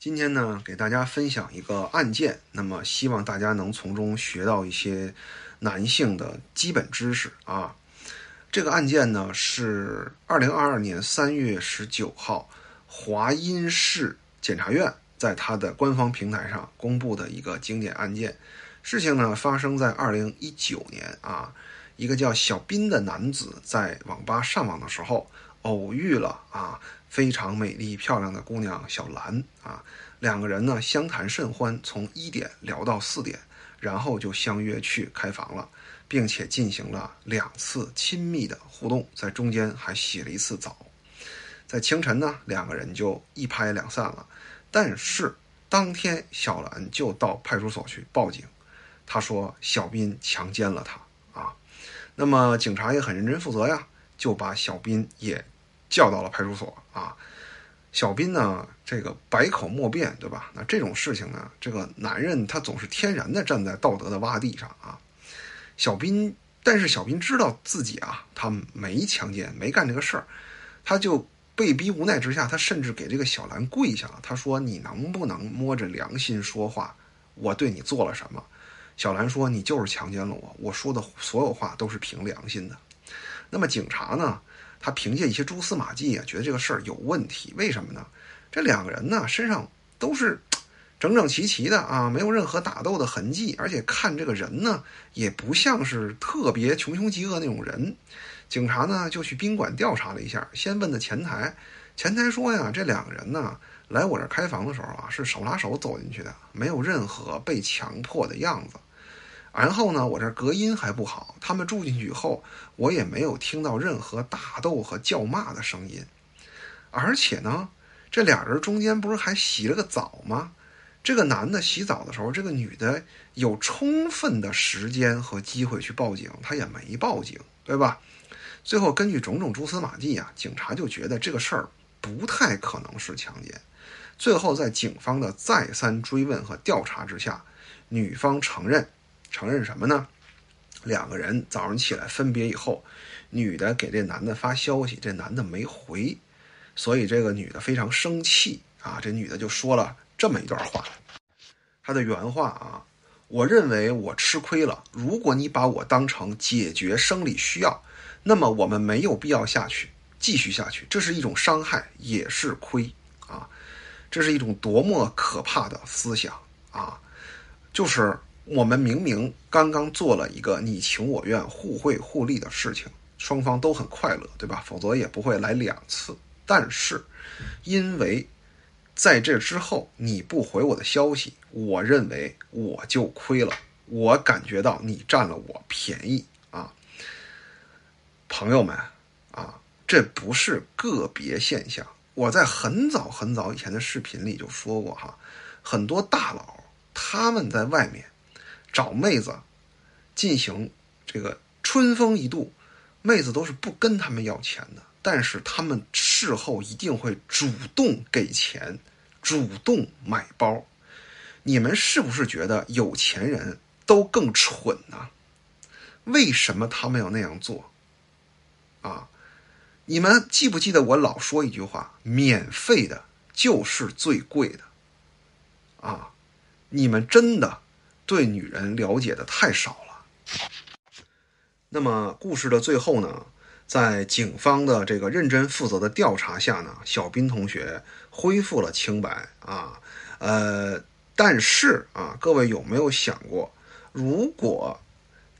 今天呢，给大家分享一个案件，那么希望大家能从中学到一些男性的基本知识啊。这个案件呢是二零二二年三月十九号，华阴市检察院在他的官方平台上公布的一个经典案件。事情呢发生在二零一九年啊，一个叫小斌的男子在网吧上网的时候，偶遇了啊。非常美丽漂亮的姑娘小兰啊，两个人呢相谈甚欢，从一点聊到四点，然后就相约去开房了，并且进行了两次亲密的互动，在中间还洗了一次澡。在清晨呢，两个人就一拍两散了。但是当天小兰就到派出所去报警，她说小斌强奸了她啊。那么警察也很认真负责呀，就把小斌也。叫到了派出所啊，小斌呢，这个百口莫辩，对吧？那这种事情呢，这个男人他总是天然的站在道德的洼地上啊。小斌，但是小斌知道自己啊，他没强奸，没干这个事儿，他就被逼无奈之下，他甚至给这个小兰跪下了。他说：“你能不能摸着良心说话？我对你做了什么？”小兰说：“你就是强奸了我，我说的所有话都是凭良心的。”那么警察呢？他凭借一些蛛丝马迹啊，觉得这个事儿有问题。为什么呢？这两个人呢，身上都是整整齐齐的啊，没有任何打斗的痕迹，而且看这个人呢，也不像是特别穷凶极恶那种人。警察呢，就去宾馆调查了一下，先问的前台，前台说呀，这两个人呢，来我这开房的时候啊，是手拉手走进去的，没有任何被强迫的样子。然后呢，我这隔音还不好，他们住进去以后，我也没有听到任何打斗和叫骂的声音。而且呢，这俩人中间不是还洗了个澡吗？这个男的洗澡的时候，这个女的有充分的时间和机会去报警，她也没报警，对吧？最后根据种种蛛丝马迹啊，警察就觉得这个事儿不太可能是强奸。最后在警方的再三追问和调查之下，女方承认。承认什么呢？两个人早上起来分别以后，女的给这男的发消息，这男的没回，所以这个女的非常生气啊。这女的就说了这么一段话，她的原话啊，我认为我吃亏了。如果你把我当成解决生理需要，那么我们没有必要下去继续下去，这是一种伤害，也是亏啊。这是一种多么可怕的思想啊！就是。我们明明刚刚做了一个你情我愿、互惠互利的事情，双方都很快乐，对吧？否则也不会来两次。但是，因为在这之后你不回我的消息，我认为我就亏了。我感觉到你占了我便宜啊，朋友们啊，这不是个别现象。我在很早很早以前的视频里就说过哈，很多大佬他们在外面。找妹子进行这个春风一度，妹子都是不跟他们要钱的，但是他们事后一定会主动给钱，主动买包。你们是不是觉得有钱人都更蠢呢？为什么他们要那样做？啊，你们记不记得我老说一句话：免费的就是最贵的。啊，你们真的？对女人了解的太少了。那么故事的最后呢，在警方的这个认真负责的调查下呢，小斌同学恢复了清白啊。呃，但是啊，各位有没有想过，如果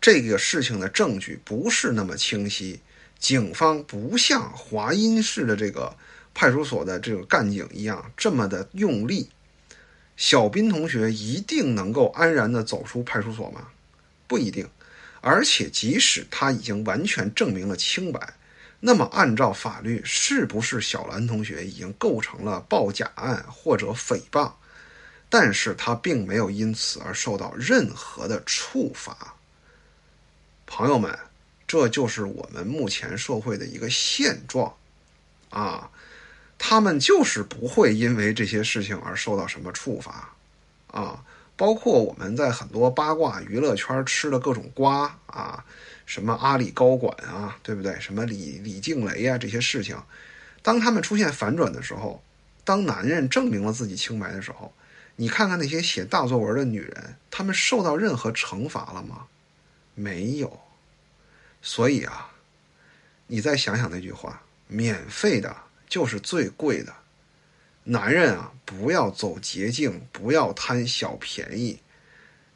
这个事情的证据不是那么清晰，警方不像华阴市的这个派出所的这个干警一样这么的用力？小斌同学一定能够安然地走出派出所吗？不一定。而且，即使他已经完全证明了清白，那么按照法律，是不是小兰同学已经构成了报假案或者诽谤？但是他并没有因此而受到任何的处罚。朋友们，这就是我们目前社会的一个现状，啊。他们就是不会因为这些事情而受到什么处罚，啊，包括我们在很多八卦娱乐圈吃的各种瓜啊，什么阿里高管啊，对不对？什么李李静蕾啊，这些事情，当他们出现反转的时候，当男人证明了自己清白的时候，你看看那些写大作文的女人，她们受到任何惩罚了吗？没有。所以啊，你再想想那句话：免费的就是最贵的。男人啊，不要走捷径，不要贪小便宜。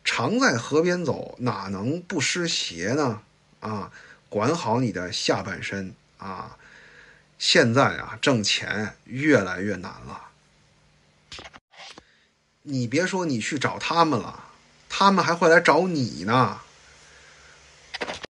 常在河边走，哪能不湿鞋呢？啊，管好你的下半身啊！现在啊，挣钱越来越难了。你别说你去找他们了，他们还会来找你呢。